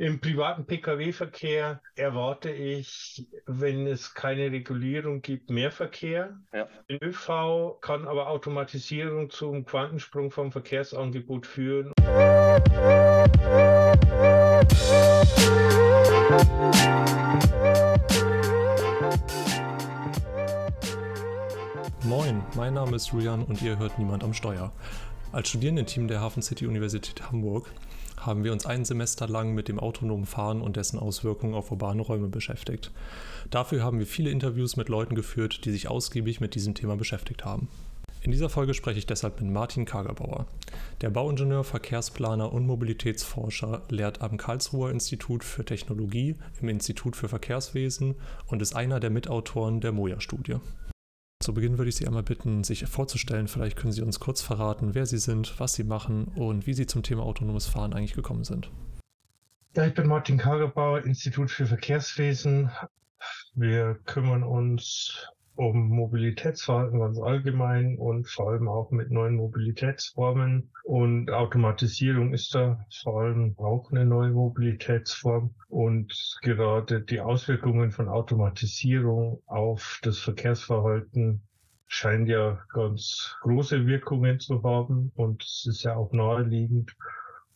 Im privaten Pkw-Verkehr erwarte ich, wenn es keine Regulierung gibt, mehr Verkehr. Ja. In ÖV kann aber Automatisierung zum Quantensprung vom Verkehrsangebot führen. Moin, mein Name ist Julian und ihr hört Niemand am Steuer. Als Studierendenteam der Hafen City Universität Hamburg haben wir uns ein Semester lang mit dem autonomen Fahren und dessen Auswirkungen auf urbane Räume beschäftigt. Dafür haben wir viele Interviews mit Leuten geführt, die sich ausgiebig mit diesem Thema beschäftigt haben. In dieser Folge spreche ich deshalb mit Martin Kagerbauer. Der Bauingenieur, Verkehrsplaner und Mobilitätsforscher lehrt am Karlsruher Institut für Technologie im Institut für Verkehrswesen und ist einer der Mitautoren der Moja-Studie. Zu Beginn würde ich Sie einmal bitten, sich vorzustellen. Vielleicht können Sie uns kurz verraten, wer Sie sind, was Sie machen und wie Sie zum Thema autonomes Fahren eigentlich gekommen sind. Ja, ich bin Martin Kagerbauer, Institut für Verkehrswesen. Wir kümmern uns um Mobilitätsverhalten ganz allgemein und vor allem auch mit neuen Mobilitätsformen. Und Automatisierung ist da vor allem auch eine neue Mobilitätsform. Und gerade die Auswirkungen von Automatisierung auf das Verkehrsverhalten scheint ja ganz große Wirkungen zu haben. Und es ist ja auch naheliegend.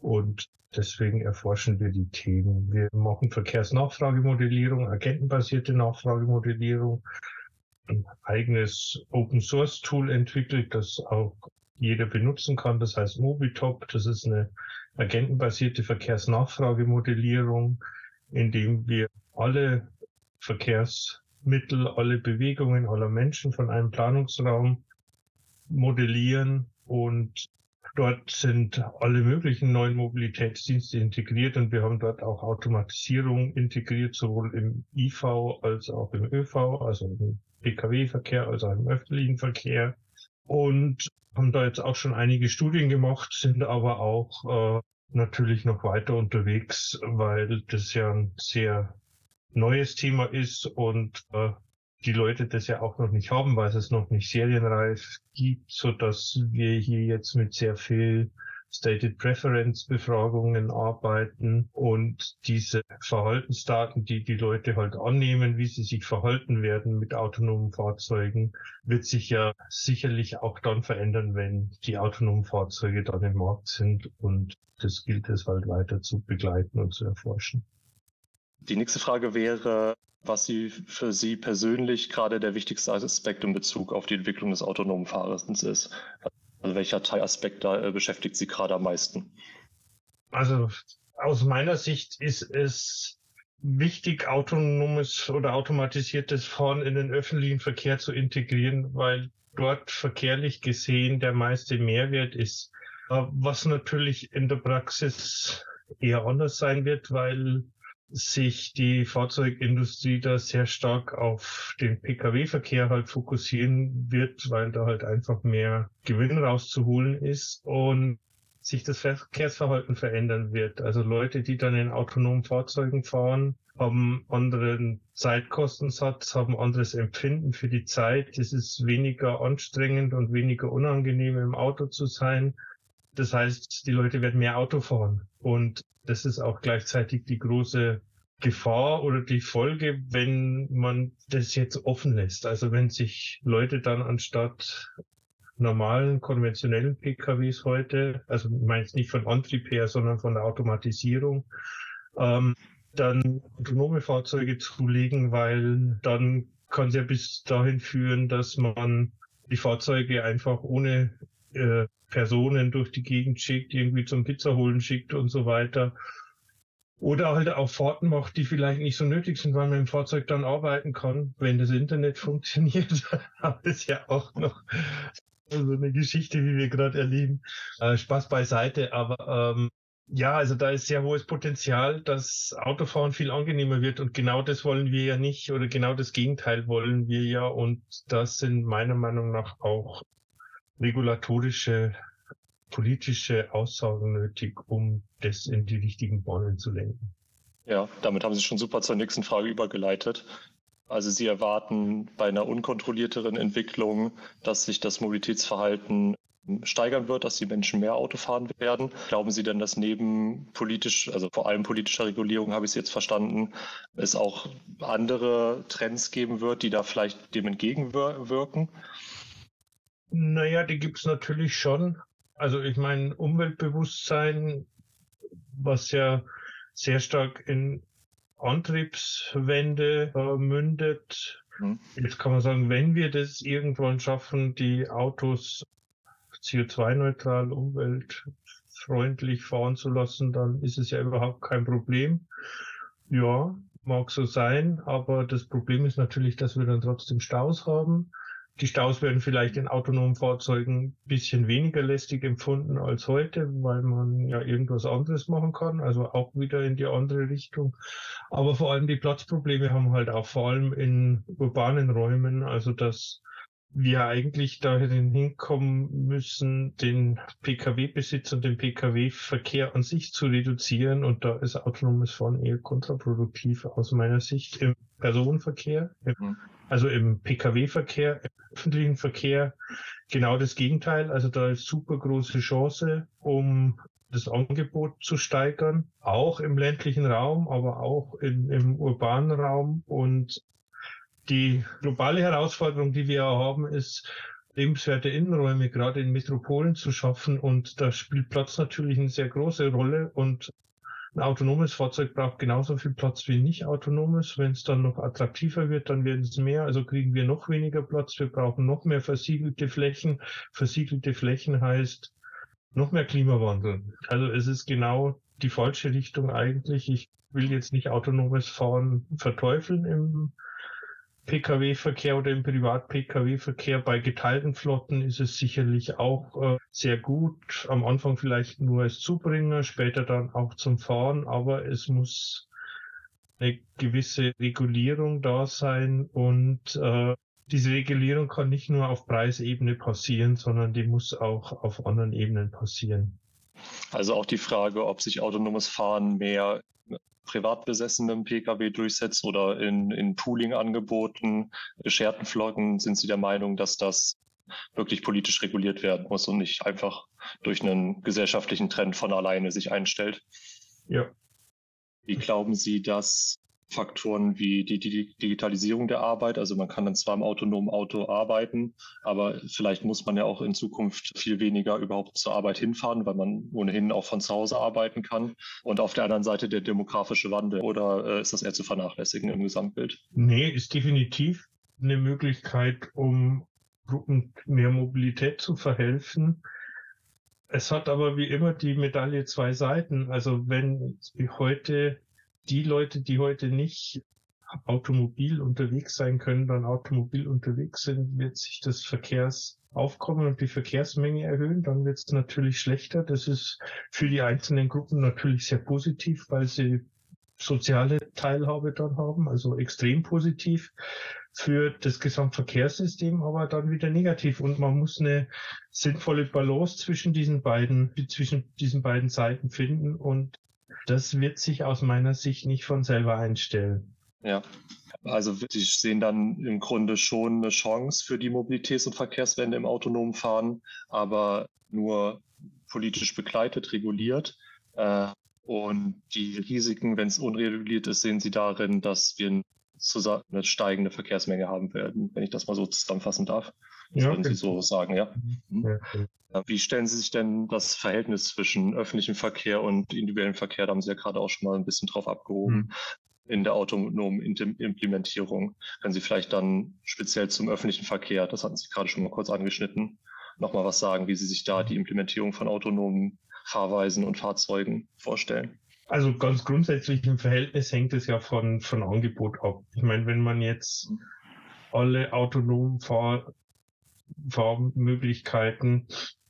Und Deswegen erforschen wir die Themen. Wir machen Verkehrsnachfragemodellierung, agentenbasierte Nachfragemodellierung, ein eigenes Open Source Tool entwickelt, das auch jeder benutzen kann. Das heißt Mobitop. Das ist eine agentenbasierte Verkehrsnachfragemodellierung, in dem wir alle Verkehrsmittel, alle Bewegungen aller Menschen von einem Planungsraum modellieren und Dort sind alle möglichen neuen Mobilitätsdienste integriert und wir haben dort auch Automatisierung integriert, sowohl im IV als auch im ÖV, also im Pkw-Verkehr, also im öffentlichen Verkehr. Und haben da jetzt auch schon einige Studien gemacht, sind aber auch äh, natürlich noch weiter unterwegs, weil das ja ein sehr neues Thema ist und äh, die Leute das ja auch noch nicht haben, weil es noch nicht serienreif gibt, so dass wir hier jetzt mit sehr viel Stated Preference Befragungen arbeiten und diese Verhaltensdaten, die die Leute halt annehmen, wie sie sich verhalten werden mit autonomen Fahrzeugen, wird sich ja sicherlich auch dann verändern, wenn die autonomen Fahrzeuge dann im Markt sind und das gilt es halt weiter zu begleiten und zu erforschen. Die nächste Frage wäre, was Sie für Sie persönlich gerade der wichtigste Aspekt in Bezug auf die Entwicklung des autonomen Fahrens ist. Also welcher Teilaspekt da äh, beschäftigt Sie gerade am meisten? Also aus meiner Sicht ist es wichtig, autonomes oder automatisiertes Fahren in den öffentlichen Verkehr zu integrieren, weil dort verkehrlich gesehen der meiste Mehrwert ist. Was natürlich in der Praxis eher anders sein wird, weil sich die Fahrzeugindustrie da sehr stark auf den Pkw-Verkehr halt fokussieren wird, weil da halt einfach mehr Gewinn rauszuholen ist und sich das Verkehrsverhalten verändern wird. Also Leute, die dann in autonomen Fahrzeugen fahren, haben anderen Zeitkostensatz, haben anderes Empfinden für die Zeit. Es ist weniger anstrengend und weniger unangenehm im Auto zu sein. Das heißt, die Leute werden mehr Auto fahren. Und das ist auch gleichzeitig die große Gefahr oder die Folge, wenn man das jetzt offen lässt. Also wenn sich Leute dann anstatt normalen konventionellen PKWs heute, also meins nicht von Antrieb her, sondern von der Automatisierung, ähm, dann autonome Fahrzeuge zulegen, weil dann kann es ja bis dahin führen, dass man die Fahrzeuge einfach ohne äh, Personen durch die Gegend schickt, irgendwie zum Pizza holen schickt und so weiter. Oder halt auch Fahrten macht, die vielleicht nicht so nötig sind, weil man im Fahrzeug dann arbeiten kann, wenn das Internet funktioniert. das ist ja auch noch so eine Geschichte, wie wir gerade erleben. Äh, Spaß beiseite, aber ähm, ja, also da ist sehr hohes Potenzial, dass Autofahren viel angenehmer wird und genau das wollen wir ja nicht oder genau das Gegenteil wollen wir ja und das sind meiner Meinung nach auch regulatorische politische Aussagen nötig, um das in die richtigen Bahnen zu lenken. Ja, damit haben Sie schon super zur nächsten Frage übergeleitet. Also Sie erwarten bei einer unkontrollierteren Entwicklung, dass sich das Mobilitätsverhalten steigern wird, dass die Menschen mehr Auto fahren werden. Glauben Sie denn, dass neben politisch, also vor allem politischer Regulierung, habe ich es jetzt verstanden, es auch andere Trends geben wird, die da vielleicht dem entgegenwirken? Naja, die gibt es natürlich schon. Also ich meine, Umweltbewusstsein, was ja sehr stark in Antriebswende äh, mündet. Mhm. Jetzt kann man sagen, wenn wir das irgendwann schaffen, die Autos CO2-neutral, umweltfreundlich fahren zu lassen, dann ist es ja überhaupt kein Problem. Ja, mag so sein, aber das Problem ist natürlich, dass wir dann trotzdem Staus haben. Die Staus werden vielleicht in autonomen Fahrzeugen ein bisschen weniger lästig empfunden als heute, weil man ja irgendwas anderes machen kann, also auch wieder in die andere Richtung. Aber vor allem die Platzprobleme haben halt auch vor allem in urbanen Räumen, also dass wir eigentlich dahin hinkommen müssen, den Pkw-Besitz und den Pkw-Verkehr an sich zu reduzieren. Und da ist autonomes Fahren eher kontraproduktiv aus meiner Sicht im Personenverkehr, mhm. Also im Pkw-Verkehr, im öffentlichen Verkehr genau das Gegenteil. Also da ist super große Chance, um das Angebot zu steigern, auch im ländlichen Raum, aber auch in, im urbanen Raum und die globale Herausforderung, die wir haben, ist, lebenswerte Innenräume gerade in Metropolen zu schaffen. Und da spielt Platz natürlich eine sehr große Rolle. Und ein autonomes Fahrzeug braucht genauso viel Platz wie ein nicht autonomes. Wenn es dann noch attraktiver wird, dann werden es mehr. Also kriegen wir noch weniger Platz. Wir brauchen noch mehr versiegelte Flächen. Versiegelte Flächen heißt noch mehr Klimawandel. Also es ist genau die falsche Richtung eigentlich. Ich will jetzt nicht autonomes Fahren verteufeln im Pkw-Verkehr oder im Privat-Pkw-Verkehr. Bei geteilten Flotten ist es sicherlich auch äh, sehr gut. Am Anfang vielleicht nur als Zubringer, später dann auch zum Fahren, aber es muss eine gewisse Regulierung da sein und äh, diese Regulierung kann nicht nur auf Preisebene passieren, sondern die muss auch auf anderen Ebenen passieren. Also auch die Frage, ob sich autonomes Fahren mehr privat besessenem Pkw durchsetzt oder in, in Pooling-Angeboten, gescherten Flotten, sind Sie der Meinung, dass das wirklich politisch reguliert werden muss und nicht einfach durch einen gesellschaftlichen Trend von alleine sich einstellt? Ja. Wie glauben Sie, dass Faktoren wie die, die, Digitalisierung der Arbeit. Also man kann dann zwar im autonomen Auto arbeiten, aber vielleicht muss man ja auch in Zukunft viel weniger überhaupt zur Arbeit hinfahren, weil man ohnehin auch von zu Hause arbeiten kann. Und auf der anderen Seite der demografische Wandel. Oder äh, ist das eher zu vernachlässigen im Gesamtbild? Nee, ist definitiv eine Möglichkeit, um Gruppen mehr Mobilität zu verhelfen. Es hat aber wie immer die Medaille zwei Seiten. Also wenn heute die Leute, die heute nicht automobil unterwegs sein können, dann automobil unterwegs sind, wird sich das Verkehrsaufkommen und die Verkehrsmenge erhöhen, dann wird es natürlich schlechter. Das ist für die einzelnen Gruppen natürlich sehr positiv, weil sie soziale Teilhabe dann haben, also extrem positiv für das Gesamtverkehrssystem, aber dann wieder negativ. Und man muss eine sinnvolle Balance zwischen diesen beiden, zwischen diesen beiden Seiten finden. Und das wird sich aus meiner Sicht nicht von selber einstellen. Ja, also Sie sehen dann im Grunde schon eine Chance für die Mobilitäts- und Verkehrswende im autonomen Fahren, aber nur politisch begleitet, reguliert. Äh, und die Risiken, wenn es unreguliert ist, sehen Sie darin, dass wir eine steigende Verkehrsmenge haben werden, wenn ich das mal so zusammenfassen darf. Das ja, würden Sie so sagen, ja? Mhm. ja okay. Wie stellen Sie sich denn das Verhältnis zwischen öffentlichem Verkehr und individuellem Verkehr, da haben Sie ja gerade auch schon mal ein bisschen drauf abgehoben, mhm. in der autonomen Implementierung? Können Sie vielleicht dann speziell zum öffentlichen Verkehr, das hatten Sie gerade schon mal kurz angeschnitten, nochmal was sagen, wie Sie sich da die Implementierung von autonomen Fahrweisen und Fahrzeugen vorstellen? Also ganz grundsätzlich im Verhältnis hängt es ja von, von Angebot ab. Ich meine, wenn man jetzt mhm. alle autonomen Fahr Fahrmöglichkeiten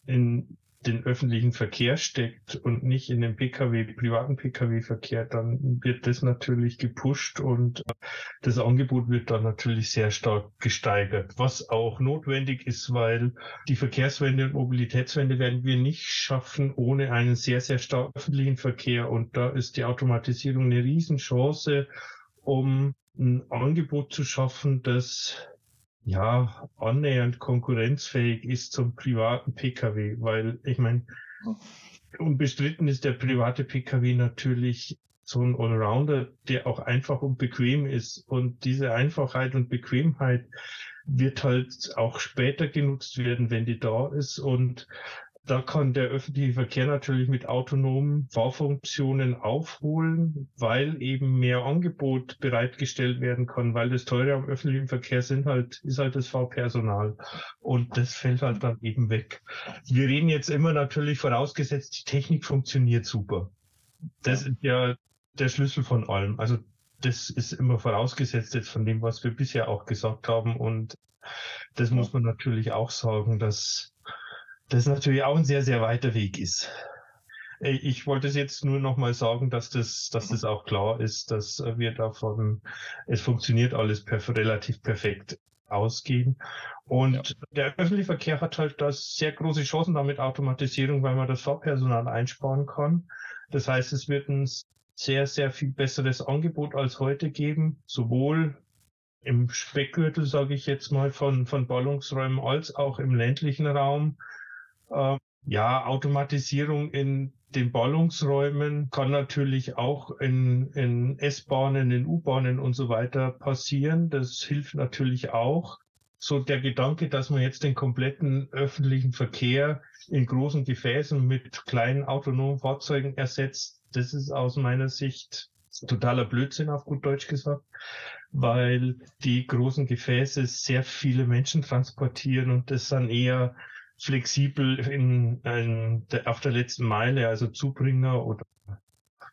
in den öffentlichen Verkehr steckt und nicht in den Pkw, privaten Pkw-Verkehr, dann wird das natürlich gepusht und das Angebot wird dann natürlich sehr stark gesteigert, was auch notwendig ist, weil die Verkehrswende und Mobilitätswende werden wir nicht schaffen ohne einen sehr, sehr starken öffentlichen Verkehr. Und da ist die Automatisierung eine Riesenchance, um ein Angebot zu schaffen, das ja, annähernd konkurrenzfähig ist zum privaten Pkw, weil ich meine, unbestritten ist der private Pkw natürlich so ein Allrounder, der auch einfach und bequem ist. Und diese Einfachheit und Bequemheit wird halt auch später genutzt werden, wenn die da ist. Und da kann der öffentliche Verkehr natürlich mit autonomen Fahrfunktionen aufholen, weil eben mehr Angebot bereitgestellt werden kann, weil das teure am öffentlichen Verkehr sind halt, ist halt das Fahrpersonal. Und das fällt halt dann eben weg. Wir reden jetzt immer natürlich vorausgesetzt, die Technik funktioniert super. Das ist ja der Schlüssel von allem. Also das ist immer vorausgesetzt jetzt von dem, was wir bisher auch gesagt haben. Und das muss man natürlich auch sagen, dass das natürlich auch ein sehr, sehr weiter Weg ist. Ich wollte es jetzt nur noch mal sagen, dass das, dass das auch klar ist, dass wir davon, es funktioniert alles perf relativ perfekt ausgehen. Und ja. der öffentliche Verkehr hat halt das sehr große Chancen damit Automatisierung, weil man das Fahrpersonal einsparen kann. Das heißt, es wird ein sehr, sehr viel besseres Angebot als heute geben, sowohl im Speckgürtel, sage ich jetzt mal, von, von Ballungsräumen als auch im ländlichen Raum. Äh, ja, Automatisierung in den Ballungsräumen kann natürlich auch in, in S-Bahnen, in U-Bahnen und so weiter passieren. Das hilft natürlich auch. So der Gedanke, dass man jetzt den kompletten öffentlichen Verkehr in großen Gefäßen mit kleinen autonomen Fahrzeugen ersetzt, das ist aus meiner Sicht totaler Blödsinn, auf gut Deutsch gesagt, weil die großen Gefäße sehr viele Menschen transportieren und das dann eher flexibel in, in der, auf der letzten Meile, also Zubringer oder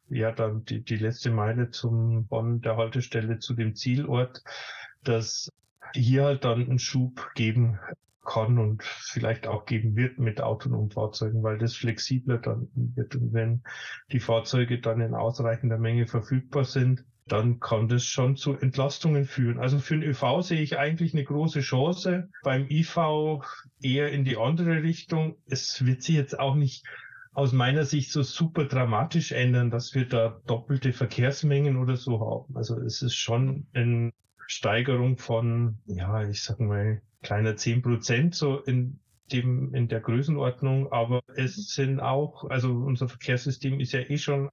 ja dann die, die letzte Meile zum Bonn der Haltestelle zu dem Zielort, dass hier halt dann einen Schub geben kann und vielleicht auch geben wird mit autonomen Fahrzeugen, weil das flexibler dann wird. Und wenn die Fahrzeuge dann in ausreichender Menge verfügbar sind, dann kann das schon zu Entlastungen führen. Also für den ÖV sehe ich eigentlich eine große Chance. Beim IV eher in die andere Richtung. Es wird sich jetzt auch nicht aus meiner Sicht so super dramatisch ändern, dass wir da doppelte Verkehrsmengen oder so haben. Also es ist schon eine Steigerung von, ja, ich sag mal, kleiner zehn Prozent so in dem, in der Größenordnung. Aber es sind auch, also unser Verkehrssystem ist ja eh schon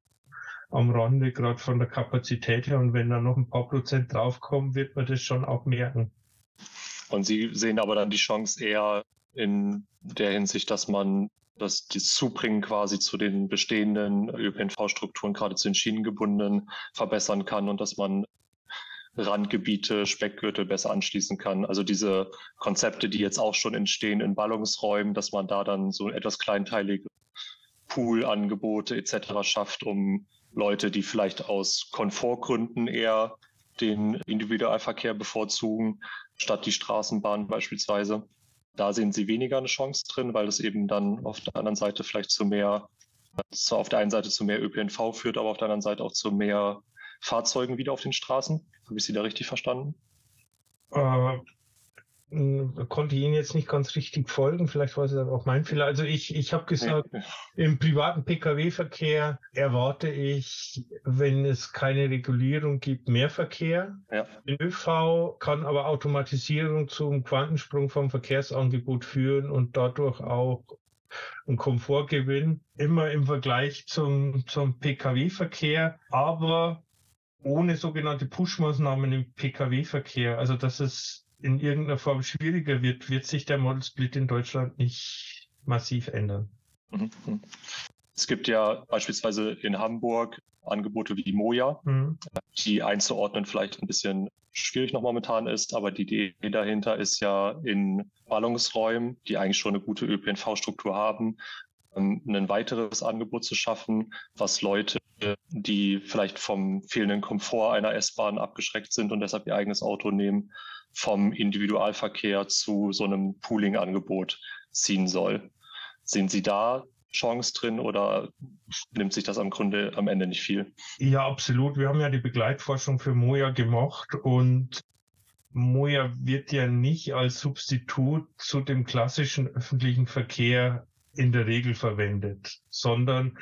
am Rande, gerade von der Kapazität her. Und wenn da noch ein paar Prozent draufkommen, wird man das schon auch merken. Und Sie sehen aber dann die Chance eher in der Hinsicht, dass man das, das Zubringen quasi zu den bestehenden ÖPNV-Strukturen, gerade zu den Schienengebundenen, verbessern kann und dass man Randgebiete, Speckgürtel besser anschließen kann. Also diese Konzepte, die jetzt auch schon entstehen in Ballungsräumen, dass man da dann so etwas kleinteilige Poolangebote etc. schafft, um Leute, die vielleicht aus Komfortgründen eher den Individualverkehr bevorzugen, statt die Straßenbahn beispielsweise. Da sehen sie weniger eine Chance drin, weil es eben dann auf der anderen Seite vielleicht zu mehr, zwar auf der einen Seite zu mehr ÖPNV führt, aber auf der anderen Seite auch zu mehr Fahrzeugen wieder auf den Straßen. Habe ich Sie da richtig verstanden? Äh, konnte ich Ihnen jetzt nicht ganz richtig folgen. Vielleicht war es auch mein Fehler. Also ich, ich habe gesagt, im privaten Pkw-Verkehr erwarte ich, wenn es keine Regulierung gibt, mehr Verkehr. Ja. In ÖV kann aber Automatisierung zum Quantensprung vom Verkehrsangebot führen und dadurch auch ein Komfortgewinn immer im Vergleich zum, zum Pkw-Verkehr, aber ohne sogenannte Push-Maßnahmen im Pkw-Verkehr. Also dass es in irgendeiner Form schwieriger wird, wird sich der Model Split in Deutschland nicht massiv ändern. Mhm. Es gibt ja beispielsweise in Hamburg Angebote wie Moja, mhm. die einzuordnen vielleicht ein bisschen schwierig noch momentan ist, aber die Idee dahinter ist ja in Ballungsräumen, die eigentlich schon eine gute ÖPNV-Struktur haben, ähm, ein weiteres Angebot zu schaffen, was Leute, die vielleicht vom fehlenden Komfort einer S-Bahn abgeschreckt sind und deshalb ihr eigenes Auto nehmen, vom Individualverkehr zu so einem Pooling-Angebot ziehen soll. Sehen Sie da Chance drin oder nimmt sich das am Grunde am Ende nicht viel? Ja, absolut. Wir haben ja die Begleitforschung für Moja gemacht und Moja wird ja nicht als Substitut zu dem klassischen öffentlichen Verkehr in der Regel verwendet, sondern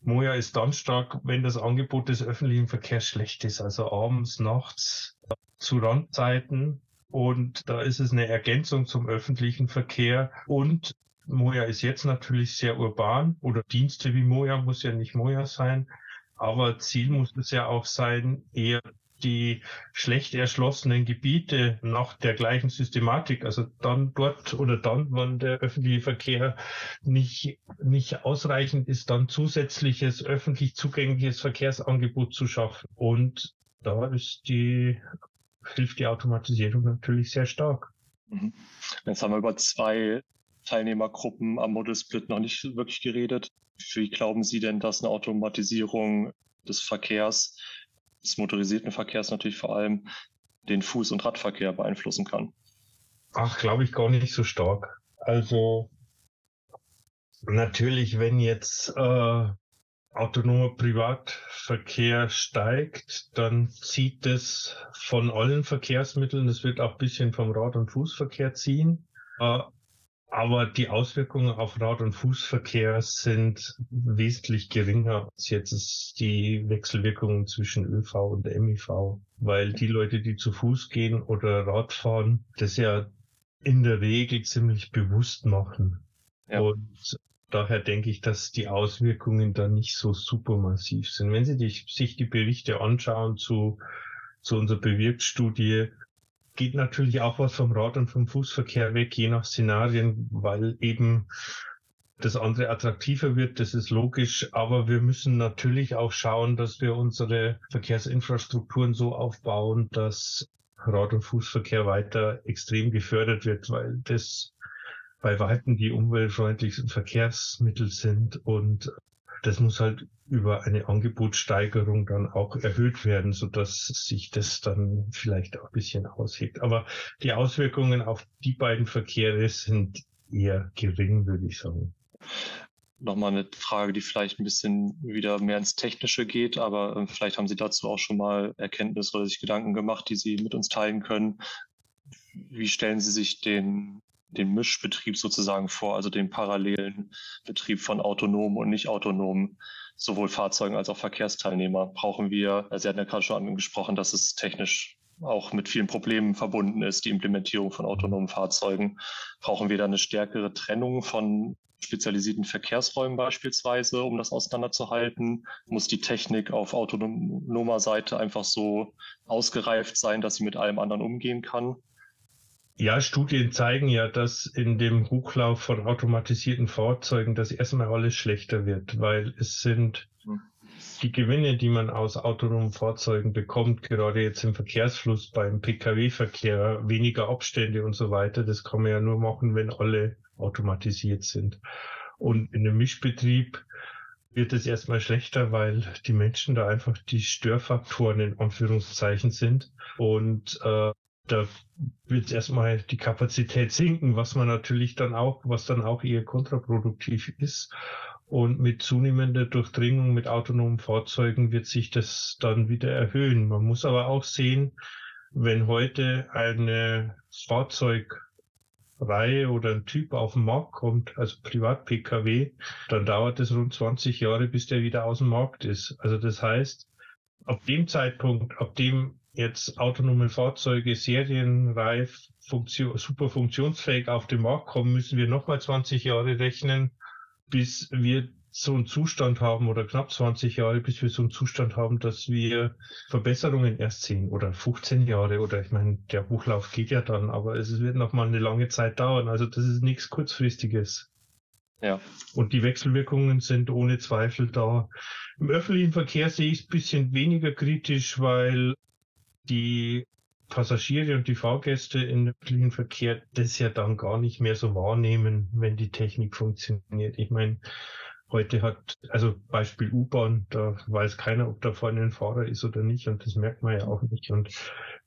Moja ist dann stark, wenn das Angebot des öffentlichen Verkehrs schlecht ist, also abends, nachts, zu Randzeiten Und da ist es eine Ergänzung zum öffentlichen Verkehr. Und Moja ist jetzt natürlich sehr urban oder Dienste wie Moja muss ja nicht Moja sein. Aber Ziel muss es ja auch sein, eher die schlecht erschlossenen Gebiete nach der gleichen Systematik, also dann dort oder dann, wann der öffentliche Verkehr nicht, nicht ausreichend ist, dann zusätzliches öffentlich zugängliches Verkehrsangebot zu schaffen. Und da ist die, hilft die Automatisierung natürlich sehr stark. Mhm. Jetzt haben wir über zwei Teilnehmergruppen am Model Split noch nicht wirklich geredet. Wie glauben Sie denn, dass eine Automatisierung des Verkehrs, des motorisierten Verkehrs natürlich vor allem, den Fuß- und Radverkehr beeinflussen kann? Ach, glaube ich gar nicht so stark. Also natürlich, wenn jetzt äh, autonomer Privatverkehr steigt, dann zieht es von allen Verkehrsmitteln, das wird auch ein bisschen vom Rad- und Fußverkehr ziehen. Äh, aber die Auswirkungen auf Rad- und Fußverkehr sind wesentlich geringer als jetzt die Wechselwirkungen zwischen ÖV und MIV, weil die Leute, die zu Fuß gehen oder Rad fahren, das ja in der Regel ziemlich bewusst machen. Ja. Und daher denke ich, dass die Auswirkungen da nicht so super massiv sind. Wenn Sie die, sich die Berichte anschauen zu, zu unserer Bewirktstudie, geht natürlich auch was vom Rad- und vom Fußverkehr weg, je nach Szenarien, weil eben das andere attraktiver wird, das ist logisch, aber wir müssen natürlich auch schauen, dass wir unsere Verkehrsinfrastrukturen so aufbauen, dass Rad- und Fußverkehr weiter extrem gefördert wird, weil das bei weitem die umweltfreundlichsten Verkehrsmittel sind und das muss halt über eine Angebotssteigerung dann auch erhöht werden, so dass sich das dann vielleicht auch ein bisschen aushebt. Aber die Auswirkungen auf die beiden Verkehre sind eher gering, würde ich sagen. Nochmal eine Frage, die vielleicht ein bisschen wieder mehr ins Technische geht, aber ähm, vielleicht haben Sie dazu auch schon mal Erkenntnisse oder sich Gedanken gemacht, die Sie mit uns teilen können. Wie stellen Sie sich den den Mischbetrieb sozusagen vor, also den parallelen Betrieb von autonomen und nicht autonomen sowohl Fahrzeugen als auch Verkehrsteilnehmer. Brauchen wir, Sie hatten ja gerade schon angesprochen, dass es technisch auch mit vielen Problemen verbunden ist, die Implementierung von autonomen Fahrzeugen. Brauchen wir da eine stärkere Trennung von spezialisierten Verkehrsräumen beispielsweise, um das auseinanderzuhalten? Muss die Technik auf autonomer Seite einfach so ausgereift sein, dass sie mit allem anderen umgehen kann? Ja, Studien zeigen ja, dass in dem Hochlauf von automatisierten Fahrzeugen das erstmal alles schlechter wird, weil es sind hm. die Gewinne, die man aus autonomen Fahrzeugen bekommt, gerade jetzt im Verkehrsfluss beim Pkw-Verkehr, weniger Abstände und so weiter, das kann man ja nur machen, wenn alle automatisiert sind. Und in einem Mischbetrieb wird es erstmal schlechter, weil die Menschen da einfach die Störfaktoren in Anführungszeichen sind. Und äh, da wird erstmal die Kapazität sinken, was man natürlich dann auch, was dann auch eher kontraproduktiv ist. Und mit zunehmender Durchdringung mit autonomen Fahrzeugen wird sich das dann wieder erhöhen. Man muss aber auch sehen, wenn heute eine Fahrzeugreihe oder ein Typ auf den Markt kommt, also Privat-Pkw, dann dauert es rund 20 Jahre, bis der wieder aus dem Markt ist. Also das heißt, ab dem Zeitpunkt, ab dem jetzt autonome Fahrzeuge serienreif, Funktion, super funktionsfähig auf den Markt kommen, müssen wir nochmal 20 Jahre rechnen, bis wir so einen Zustand haben oder knapp 20 Jahre, bis wir so einen Zustand haben, dass wir Verbesserungen erst sehen oder 15 Jahre oder ich meine, der Hochlauf geht ja dann, aber es wird noch mal eine lange Zeit dauern. Also das ist nichts kurzfristiges. Ja. Und die Wechselwirkungen sind ohne Zweifel da. Im öffentlichen Verkehr sehe ich es ein bisschen weniger kritisch, weil die Passagiere und die Fahrgäste im öffentlichen Verkehr das ja dann gar nicht mehr so wahrnehmen, wenn die Technik funktioniert. Ich meine, heute hat, also Beispiel U-Bahn, da weiß keiner, ob da vorne ein Fahrer ist oder nicht und das merkt man ja auch nicht. Und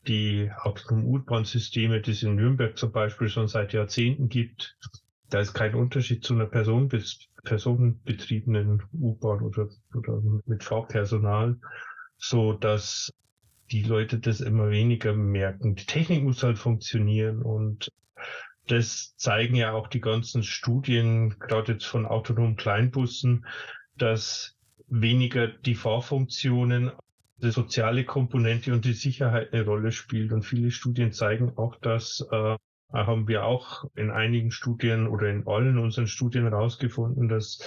die autonomen U-Bahn-Systeme, die es in Nürnberg zum Beispiel schon seit Jahrzehnten gibt, da ist kein Unterschied zu einer Person personenbetriebenen U-Bahn oder, oder mit Fahrpersonal, so dass die Leute das immer weniger merken. Die Technik muss halt funktionieren und das zeigen ja auch die ganzen Studien, gerade jetzt von autonomen Kleinbussen, dass weniger die Fahrfunktionen die soziale Komponente und die Sicherheit eine Rolle spielt. Und viele Studien zeigen auch, dass äh, haben wir auch in einigen Studien oder in allen unseren Studien herausgefunden, dass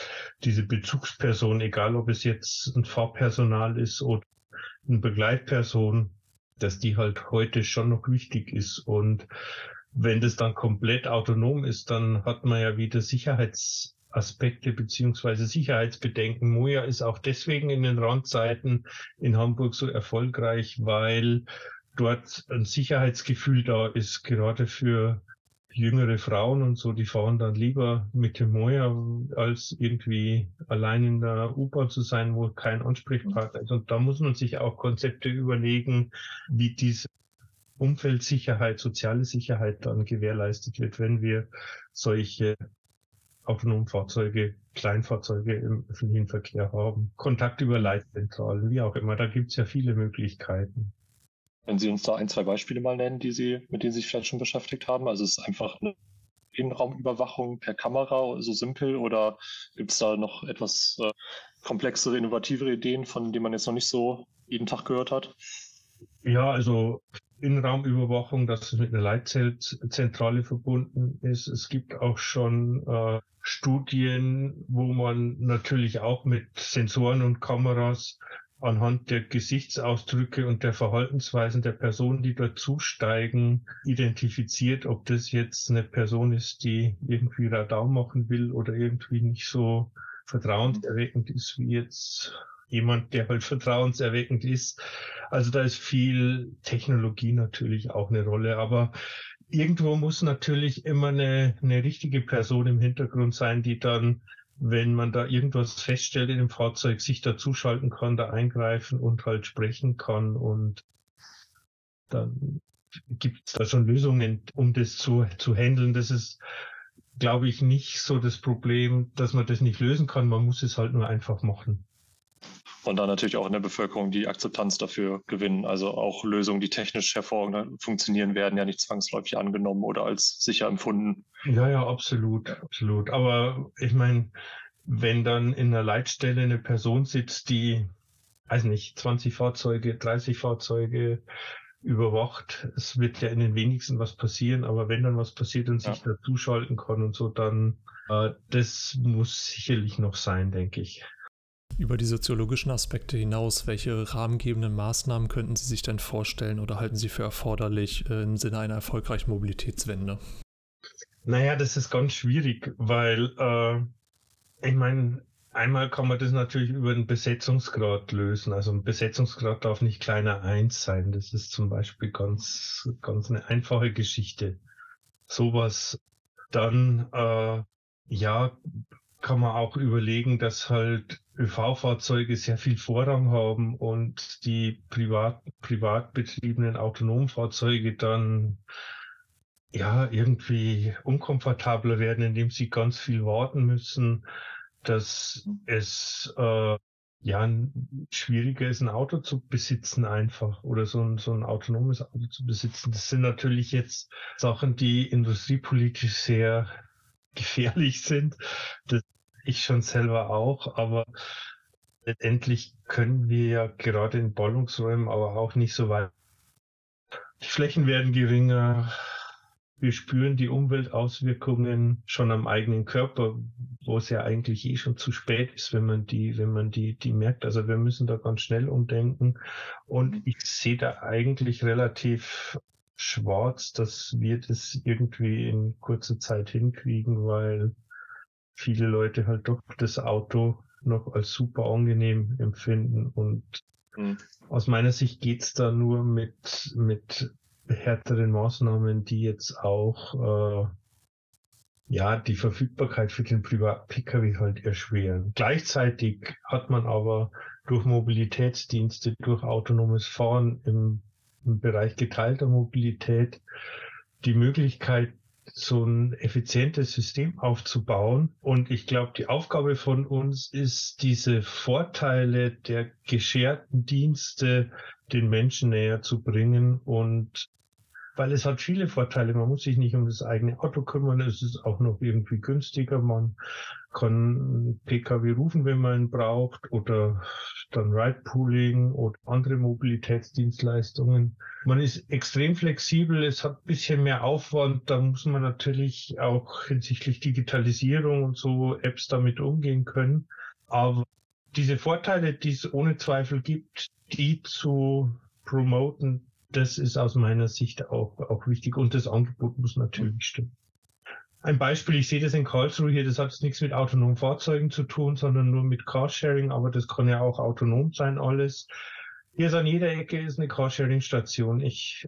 diese Bezugsperson, egal ob es jetzt ein Fahrpersonal ist oder eine Begleitperson, dass die halt heute schon noch wichtig ist. Und wenn das dann komplett autonom ist, dann hat man ja wieder Sicherheitsaspekte beziehungsweise Sicherheitsbedenken. Moja ist auch deswegen in den Randzeiten in Hamburg so erfolgreich, weil dort ein Sicherheitsgefühl da ist, gerade für jüngere Frauen und so, die fahren dann lieber mit dem Moja, als irgendwie allein in der U-Bahn zu sein, wo kein Ansprechpartner ist. Und da muss man sich auch Konzepte überlegen, wie diese Umfeldsicherheit, soziale Sicherheit dann gewährleistet wird, wenn wir solche autonomen Fahrzeuge, Kleinfahrzeuge im öffentlichen Verkehr haben. Kontakt über Leitzentralen, wie auch immer. Da gibt es ja viele Möglichkeiten. Wenn Sie uns da ein, zwei Beispiele mal nennen, die Sie, mit denen Sie sich vielleicht schon beschäftigt haben. Also es ist einfach eine Innenraumüberwachung per Kamera, so simpel, oder gibt es da noch etwas äh, komplexere, innovativere Ideen, von denen man jetzt noch nicht so jeden Tag gehört hat? Ja, also Innenraumüberwachung, dass es mit einer Leitzentrale verbunden ist. Es gibt auch schon äh, Studien, wo man natürlich auch mit Sensoren und Kameras anhand der Gesichtsausdrücke und der Verhaltensweisen der Personen, die dort zusteigen, identifiziert, ob das jetzt eine Person ist, die irgendwie Radau machen will oder irgendwie nicht so vertrauenserweckend ist wie jetzt jemand, der halt vertrauenserweckend ist. Also da ist viel Technologie natürlich auch eine Rolle, aber irgendwo muss natürlich immer eine, eine richtige Person im Hintergrund sein, die dann wenn man da irgendwas feststellt in dem Fahrzeug, sich dazuschalten kann, da eingreifen und halt sprechen kann und dann gibt es da schon Lösungen, um das zu, zu handeln. Das ist, glaube ich, nicht so das Problem, dass man das nicht lösen kann. Man muss es halt nur einfach machen und dann natürlich auch in der Bevölkerung die Akzeptanz dafür gewinnen. Also auch Lösungen, die technisch hervorragend funktionieren, werden ja nicht zwangsläufig angenommen oder als sicher empfunden. Ja, ja, absolut, absolut. Aber ich meine, wenn dann in einer Leitstelle eine Person sitzt, die, weiß nicht, 20 Fahrzeuge, 30 Fahrzeuge überwacht, es wird ja in den wenigsten was passieren, aber wenn dann was passiert und sich ja. dazuschalten kann und so, dann äh, das muss sicherlich noch sein, denke ich. Über die soziologischen Aspekte hinaus, welche rahmengebenden Maßnahmen könnten Sie sich denn vorstellen oder halten Sie für erforderlich äh, im Sinne einer erfolgreichen Mobilitätswende? Naja, das ist ganz schwierig, weil äh, ich meine, einmal kann man das natürlich über den Besetzungsgrad lösen. Also ein Besetzungsgrad darf nicht kleiner eins sein. Das ist zum Beispiel ganz, ganz eine einfache Geschichte. Sowas. Dann, äh, ja, kann man auch überlegen, dass halt ÖV-Fahrzeuge sehr viel Vorrang haben und die privat, privat betriebenen Autonomfahrzeuge dann ja irgendwie unkomfortabler werden, indem sie ganz viel warten müssen, dass es äh, ja schwieriger ist, ein Auto zu besitzen einfach oder so ein, so ein autonomes Auto zu besitzen. Das sind natürlich jetzt Sachen, die industriepolitisch sehr gefährlich sind. Das ich schon selber auch, aber letztendlich können wir ja gerade in Ballungsräumen aber auch nicht so weit. Die Flächen werden geringer. Wir spüren die Umweltauswirkungen schon am eigenen Körper, wo es ja eigentlich eh schon zu spät ist, wenn man die, wenn man die, die merkt. Also wir müssen da ganz schnell umdenken. Und ich sehe da eigentlich relativ schwarz, dass wir das irgendwie in kurzer Zeit hinkriegen, weil viele Leute halt doch das Auto noch als super angenehm empfinden. Und mhm. aus meiner Sicht geht's da nur mit, mit härteren Maßnahmen, die jetzt auch äh, ja die Verfügbarkeit für den Privat-Pkw halt erschweren. Gleichzeitig hat man aber durch Mobilitätsdienste, durch autonomes Fahren im, im Bereich geteilter Mobilität die Möglichkeit, so ein effizientes System aufzubauen. Und ich glaube, die Aufgabe von uns ist, diese Vorteile der gescherten Dienste den Menschen näher zu bringen und weil es hat viele Vorteile. Man muss sich nicht um das eigene Auto kümmern. Es ist auch noch irgendwie günstiger. Man kann PKW rufen, wenn man ihn braucht oder dann Ride-Pooling oder andere Mobilitätsdienstleistungen. Man ist extrem flexibel. Es hat ein bisschen mehr Aufwand. Da muss man natürlich auch hinsichtlich Digitalisierung und so Apps damit umgehen können. Aber diese Vorteile, die es ohne Zweifel gibt, die zu promoten, das ist aus meiner Sicht auch, auch wichtig und das Angebot muss natürlich stimmen. Ein Beispiel, ich sehe das in Karlsruhe hier, das hat nichts mit autonomen Fahrzeugen zu tun, sondern nur mit Carsharing, aber das kann ja auch autonom sein alles. Hier ist an jeder Ecke ist eine Carsharing-Station. Ich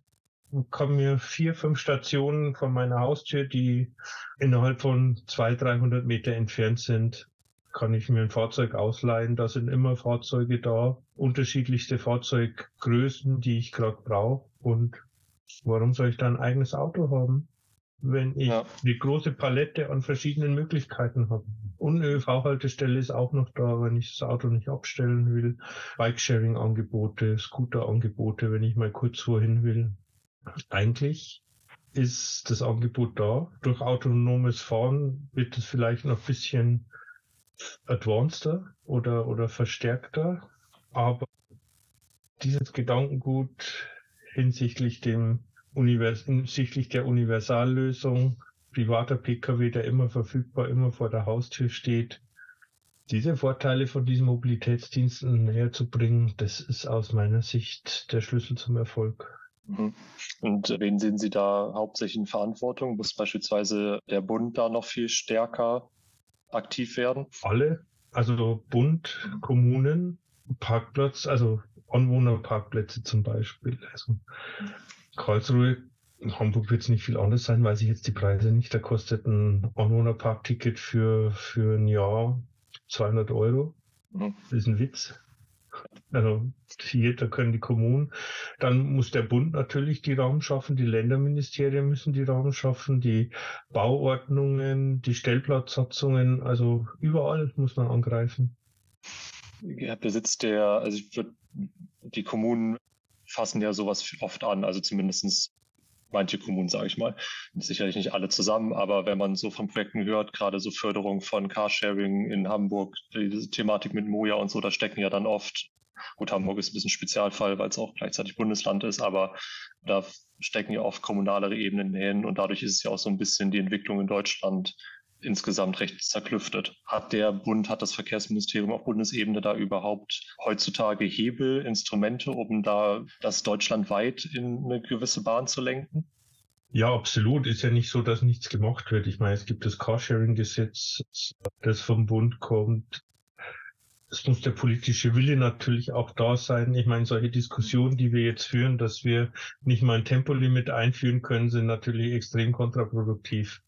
kann mir vier, fünf Stationen von meiner Haustür, die innerhalb von zwei, 300 Meter entfernt sind, kann ich mir ein Fahrzeug ausleihen. Da sind immer Fahrzeuge da, unterschiedlichste Fahrzeuggrößen, die ich gerade brauche. Und warum soll ich da ein eigenes Auto haben, wenn ich ja. eine große Palette an verschiedenen Möglichkeiten habe? Und eine ÖV-Haltestelle ist auch noch da, wenn ich das Auto nicht abstellen will. Bikesharing-Angebote, Scooter-Angebote, wenn ich mal kurz vorhin will. Eigentlich ist das Angebot da. Durch autonomes Fahren wird es vielleicht noch ein bisschen advanceder oder, oder verstärkter, aber dieses Gedankengut hinsichtlich dem Univers hinsichtlich der Universallösung, privater Pkw, der immer verfügbar, immer vor der Haustür steht, diese Vorteile von diesen Mobilitätsdiensten näher zu bringen, das ist aus meiner Sicht der Schlüssel zum Erfolg. Mhm. Und wen sehen Sie da hauptsächlich in Verantwortung? Muss beispielsweise der Bund da noch viel stärker aktiv werden? Alle, also Bund, Kommunen, Parkplatz, also Anwohnerparkplätze zum Beispiel. Also Karlsruhe, Hamburg wird es nicht viel anders sein, weiß ich jetzt die Preise nicht. Da kostet ein Anwohnerparkticket für, für ein Jahr 200 Euro. Mhm. Das ist ein Witz. Also hier, da können die Kommunen, dann muss der Bund natürlich die Raum schaffen, die Länderministerien müssen die Raum schaffen, die Bauordnungen, die Stellplatzsatzungen, also überall muss man angreifen. Ja, besitzt der, also ich würde, die Kommunen fassen ja sowas oft an, also zumindestens manche Kommunen, sage ich mal. Sicherlich nicht alle zusammen, aber wenn man so von Projekten hört, gerade so Förderung von Carsharing in Hamburg, diese Thematik mit Moja und so, da stecken ja dann oft, gut, Hamburg ist ein bisschen Spezialfall, weil es auch gleichzeitig Bundesland ist, aber da stecken ja oft kommunalere Ebenen hin und dadurch ist es ja auch so ein bisschen die Entwicklung in Deutschland insgesamt recht zerklüftet. Hat der Bund, hat das Verkehrsministerium auf Bundesebene da überhaupt heutzutage Hebel, Instrumente, um da das deutschlandweit in eine gewisse Bahn zu lenken? Ja, absolut. Ist ja nicht so, dass nichts gemacht wird. Ich meine, es gibt das Carsharing-Gesetz, das vom Bund kommt. Es muss der politische Wille natürlich auch da sein. Ich meine, solche Diskussionen, die wir jetzt führen, dass wir nicht mal ein Tempolimit einführen können, sind natürlich extrem kontraproduktiv.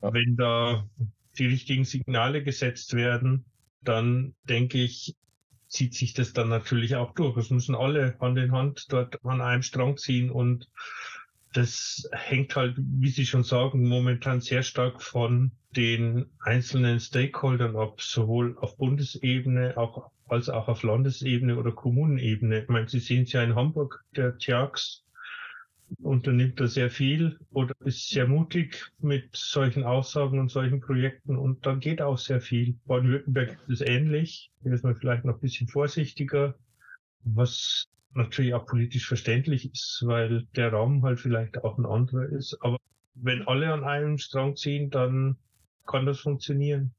Wenn da die richtigen Signale gesetzt werden, dann denke ich, zieht sich das dann natürlich auch durch. Es müssen alle Hand in Hand dort an einem Strang ziehen und das hängt halt, wie Sie schon sagen, momentan sehr stark von den einzelnen Stakeholdern ab, sowohl auf Bundesebene auch, als auch auf Landesebene oder Kommunenebene. Ich meine, Sie sehen es ja in Hamburg, der TIAX unternimmt da sehr viel oder ist sehr mutig mit solchen Aussagen und solchen Projekten und da geht auch sehr viel. Baden-Württemberg ist ähnlich, hier ist man vielleicht noch ein bisschen vorsichtiger, was natürlich auch politisch verständlich ist, weil der Raum halt vielleicht auch ein anderer ist. Aber wenn alle an einem Strang ziehen, dann kann das funktionieren.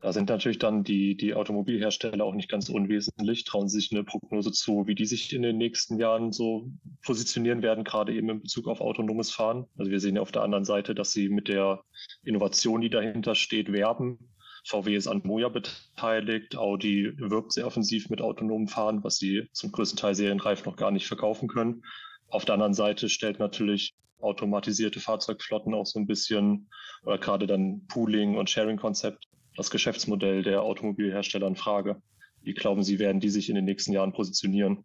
Da sind natürlich dann die, die Automobilhersteller auch nicht ganz unwesentlich. Trauen sich eine Prognose zu, wie die sich in den nächsten Jahren so positionieren werden, gerade eben in Bezug auf autonomes Fahren? Also wir sehen ja auf der anderen Seite, dass sie mit der Innovation, die dahinter steht, werben. VW ist an Moja beteiligt, Audi wirbt sehr offensiv mit autonomem Fahren, was sie zum größten Teil serienreif noch gar nicht verkaufen können. Auf der anderen Seite stellt natürlich automatisierte Fahrzeugflotten auch so ein bisschen oder gerade dann Pooling und Sharing-Konzept das Geschäftsmodell der Automobilhersteller in Frage? Wie glauben Sie, werden die sich in den nächsten Jahren positionieren?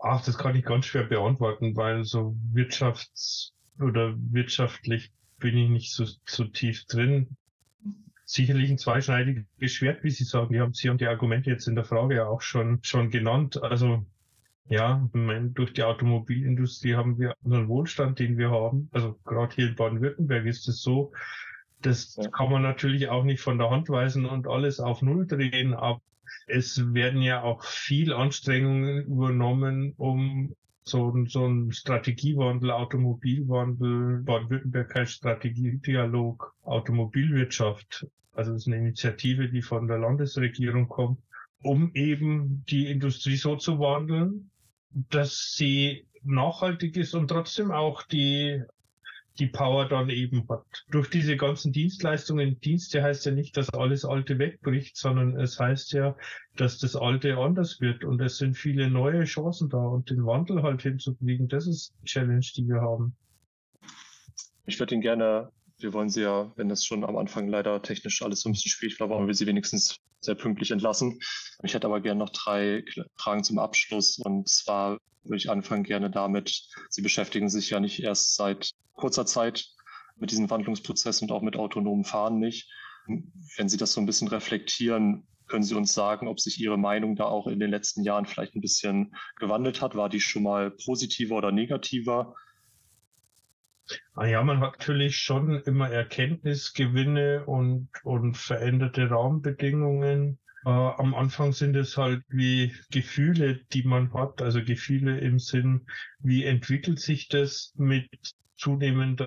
Ach, das kann ich ganz schwer beantworten, weil so wirtschafts- oder wirtschaftlich bin ich nicht so, so tief drin. Sicherlich ein zweischneidiges Schwert, wie Sie sagen. Die haben Sie und die Argumente jetzt in der Frage ja auch schon, schon genannt. Also ja, durch die Automobilindustrie haben wir unseren Wohlstand, den wir haben. Also gerade hier in Baden-Württemberg ist es so, das ja. kann man natürlich auch nicht von der Hand weisen und alles auf Null drehen, aber es werden ja auch viel Anstrengungen übernommen, um so, so ein Strategiewandel, Automobilwandel, Baden-Württemberg heißt Strategiedialog, Automobilwirtschaft. Also das ist eine Initiative, die von der Landesregierung kommt, um eben die Industrie so zu wandeln, dass sie nachhaltig ist und trotzdem auch die die Power dann eben hat. Durch diese ganzen Dienstleistungen, Dienste heißt ja nicht, dass alles Alte wegbricht, sondern es heißt ja, dass das Alte anders wird und es sind viele neue Chancen da und den Wandel halt hinzukriegen, das ist die Challenge, die wir haben. Ich würde Ihnen gerne, wir wollen Sie ja, wenn das schon am Anfang leider technisch alles so ein bisschen schwierig war, wollen wir Sie wenigstens sehr pünktlich entlassen. Ich hätte aber gerne noch drei Fragen zum Abschluss und zwar würde ich anfangen gerne damit, Sie beschäftigen sich ja nicht erst seit kurzer Zeit mit diesem Wandlungsprozess und auch mit autonomen Fahren nicht. Wenn Sie das so ein bisschen reflektieren, können Sie uns sagen, ob sich Ihre Meinung da auch in den letzten Jahren vielleicht ein bisschen gewandelt hat? War die schon mal positiver oder negativer? Ah ja, man hat natürlich schon immer Erkenntnisgewinne und, und veränderte Raumbedingungen. Äh, am Anfang sind es halt wie Gefühle, die man hat, also Gefühle im Sinn, wie entwickelt sich das mit zunehmender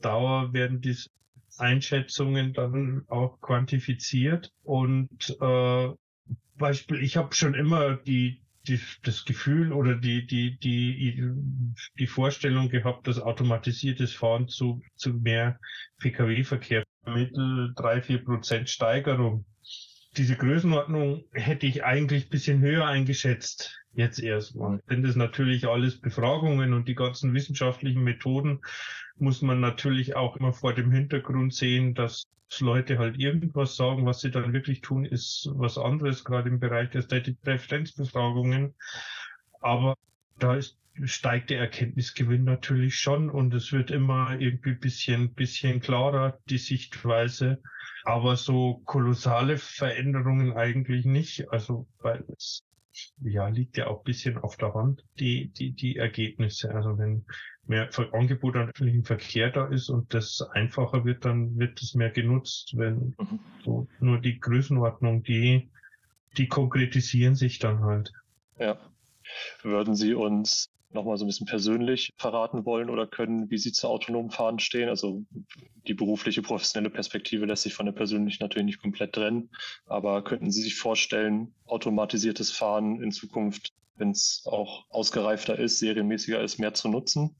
Dauer werden diese Einschätzungen dann auch quantifiziert und äh, Beispiel, ich habe schon immer die, die, das Gefühl oder die, die, die, die Vorstellung gehabt, dass automatisiertes Fahren zu, zu mehr Pkw-Verkehr mittel drei vier Prozent Steigerung. Diese Größenordnung hätte ich eigentlich bisschen höher eingeschätzt jetzt erstmal. Sind das natürlich alles Befragungen und die ganzen wissenschaftlichen Methoden muss man natürlich auch immer vor dem Hintergrund sehen, dass Leute halt irgendwas sagen, was sie dann wirklich tun, ist was anderes, gerade im Bereich der Präferenzbefragungen. Aber da ist, steigt der Erkenntnisgewinn natürlich schon und es wird immer irgendwie bisschen, bisschen klarer, die Sichtweise. Aber so kolossale Veränderungen eigentlich nicht. Also, weil es ja, liegt ja auch ein bisschen auf der Hand, die, die, die Ergebnisse. Also wenn mehr Angebot an öffentlichem Verkehr da ist und das einfacher wird, dann wird es mehr genutzt. Wenn mhm. so nur die Größenordnung, die, die konkretisieren sich dann halt. Ja. Würden Sie uns nochmal so ein bisschen persönlich verraten wollen oder können, wie Sie zu autonomen Fahren stehen. Also die berufliche, professionelle Perspektive lässt sich von der persönlichen natürlich nicht komplett trennen. Aber könnten Sie sich vorstellen, automatisiertes Fahren in Zukunft, wenn es auch ausgereifter ist, serienmäßiger ist, mehr zu nutzen?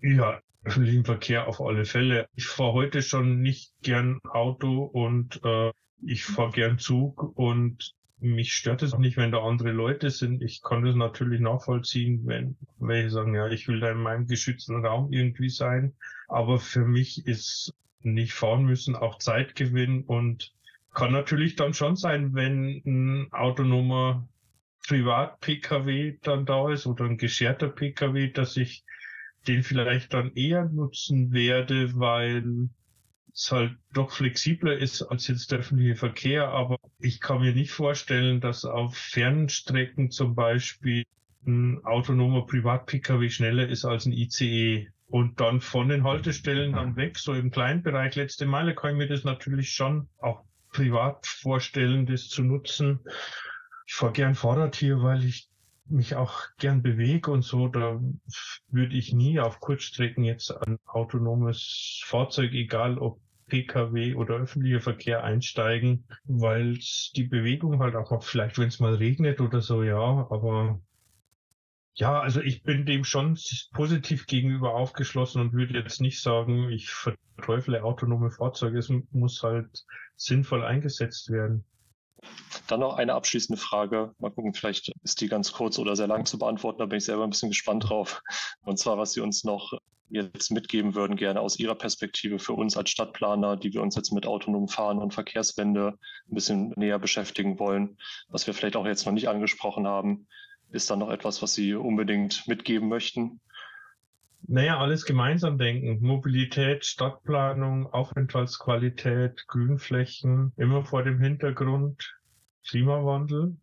Ja, öffentlichen Verkehr auf alle Fälle. Ich fahre heute schon nicht gern Auto und äh, ich fahre gern Zug und mich stört es auch nicht, wenn da andere Leute sind. Ich kann das natürlich nachvollziehen, wenn welche sagen, ja, ich will da in meinem geschützten Raum irgendwie sein. Aber für mich ist nicht fahren müssen auch Zeitgewinn und kann natürlich dann schon sein, wenn ein autonomer Privat-Pkw dann da ist oder ein gescherter Pkw, dass ich den vielleicht dann eher nutzen werde, weil es halt doch flexibler ist als jetzt der öffentliche Verkehr. Aber ich kann mir nicht vorstellen, dass auf Fernstrecken zum Beispiel ein autonomer Privat-Pkw schneller ist als ein ICE. Und dann von den Haltestellen dann weg, so im kleinen Bereich letzte Meile, kann ich mir das natürlich schon auch privat vorstellen, das zu nutzen. Ich fahre gern Fahrrad hier, weil ich mich auch gern bewege und so, da würde ich nie auf Kurzstrecken jetzt ein autonomes Fahrzeug, egal ob Pkw oder öffentlicher Verkehr einsteigen, weil die Bewegung halt auch, vielleicht wenn es mal regnet oder so, ja, aber ja, also ich bin dem schon positiv gegenüber aufgeschlossen und würde jetzt nicht sagen, ich verteufle autonome Fahrzeuge. Es muss halt sinnvoll eingesetzt werden. Dann noch eine abschließende Frage. Mal gucken, vielleicht ist die ganz kurz oder sehr lang zu beantworten. Da bin ich selber ein bisschen gespannt drauf. Und zwar, was Sie uns noch jetzt mitgeben würden, gerne aus Ihrer Perspektive für uns als Stadtplaner, die wir uns jetzt mit autonomem Fahren und Verkehrswende ein bisschen näher beschäftigen wollen, was wir vielleicht auch jetzt noch nicht angesprochen haben. Ist da noch etwas, was Sie unbedingt mitgeben möchten? Naja, alles gemeinsam denken. Mobilität, Stadtplanung, Aufenthaltsqualität, Grünflächen, immer vor dem Hintergrund Klimawandel.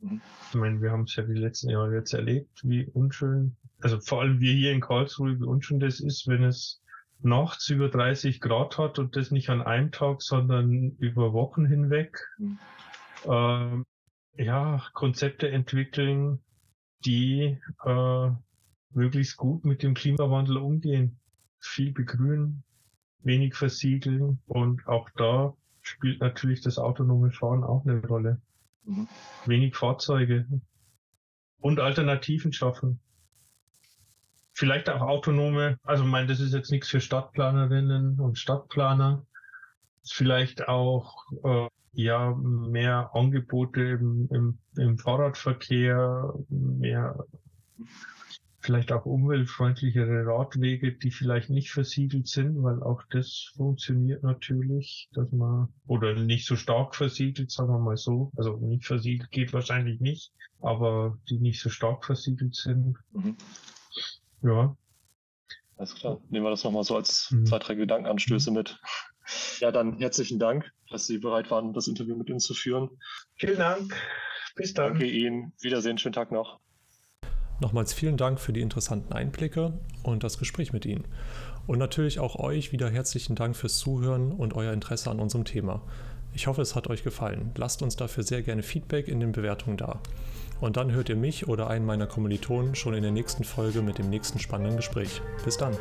Ich meine, wir haben es ja die letzten Jahre jetzt erlebt, wie unschön, also vor allem wir hier in Karlsruhe, wie unschön das ist, wenn es nachts über 30 Grad hat und das nicht an einem Tag, sondern über Wochen hinweg. Mhm. Ähm, ja, Konzepte entwickeln, die äh, möglichst gut mit dem Klimawandel umgehen. Viel begrünen, wenig versiegeln und auch da spielt natürlich das autonome Fahren auch eine Rolle. Mhm. Wenig Fahrzeuge und Alternativen schaffen. Vielleicht auch autonome, also ich meine, das ist jetzt nichts für Stadtplanerinnen und Stadtplaner. Vielleicht auch äh, ja mehr Angebote im, im, im Fahrradverkehr, mehr vielleicht auch umweltfreundlichere Radwege, die vielleicht nicht versiegelt sind, weil auch das funktioniert natürlich, dass man, oder nicht so stark versiegelt, sagen wir mal so. Also nicht versiegelt geht wahrscheinlich nicht, aber die nicht so stark versiegelt sind. Mhm. Ja. Alles klar. Nehmen wir das nochmal so als mhm. zwei, drei Gedankenanstöße mhm. mit. Ja, dann herzlichen Dank, dass Sie bereit waren, das Interview mit uns zu führen. Vielen Dank. Bis dann. Danke Ihnen. Wiedersehen. Schönen Tag noch. Nochmals vielen Dank für die interessanten Einblicke und das Gespräch mit Ihnen. Und natürlich auch euch wieder herzlichen Dank fürs Zuhören und euer Interesse an unserem Thema. Ich hoffe, es hat euch gefallen. Lasst uns dafür sehr gerne Feedback in den Bewertungen da. Und dann hört ihr mich oder einen meiner Kommilitonen schon in der nächsten Folge mit dem nächsten spannenden Gespräch. Bis dann.